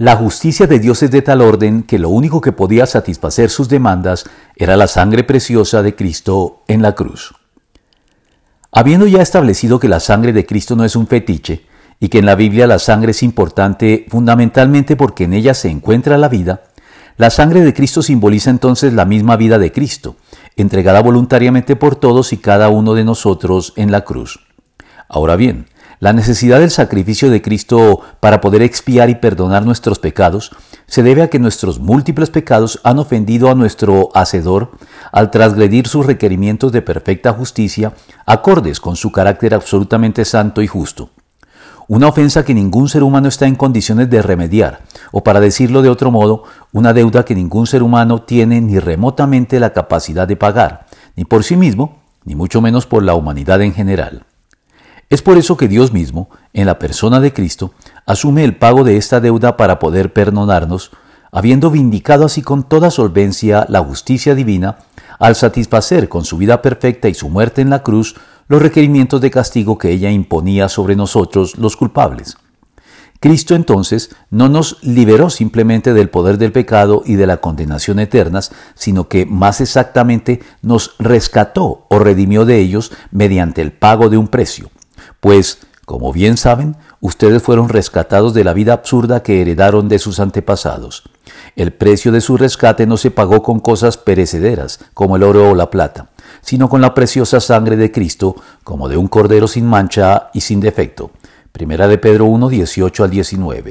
La justicia de Dios es de tal orden que lo único que podía satisfacer sus demandas era la sangre preciosa de Cristo en la cruz. Habiendo ya establecido que la sangre de Cristo no es un fetiche, y que en la Biblia la sangre es importante fundamentalmente porque en ella se encuentra la vida, la sangre de Cristo simboliza entonces la misma vida de Cristo, entregada voluntariamente por todos y cada uno de nosotros en la cruz. Ahora bien, la necesidad del sacrificio de Cristo para poder expiar y perdonar nuestros pecados se debe a que nuestros múltiples pecados han ofendido a nuestro Hacedor al transgredir sus requerimientos de perfecta justicia acordes con su carácter absolutamente santo y justo. Una ofensa que ningún ser humano está en condiciones de remediar, o para decirlo de otro modo, una deuda que ningún ser humano tiene ni remotamente la capacidad de pagar, ni por sí mismo, ni mucho menos por la humanidad en general. Es por eso que Dios mismo, en la persona de Cristo, asume el pago de esta deuda para poder perdonarnos, habiendo vindicado así con toda solvencia la justicia divina, al satisfacer con su vida perfecta y su muerte en la cruz los requerimientos de castigo que ella imponía sobre nosotros los culpables. Cristo entonces no nos liberó simplemente del poder del pecado y de la condenación eternas, sino que más exactamente nos rescató o redimió de ellos mediante el pago de un precio pues, como bien saben, ustedes fueron rescatados de la vida absurda que heredaron de sus antepasados. El precio de su rescate no se pagó con cosas perecederas, como el oro o la plata, sino con la preciosa sangre de Cristo, como de un cordero sin mancha y sin defecto. Primera de Pedro 1, 18 al 19.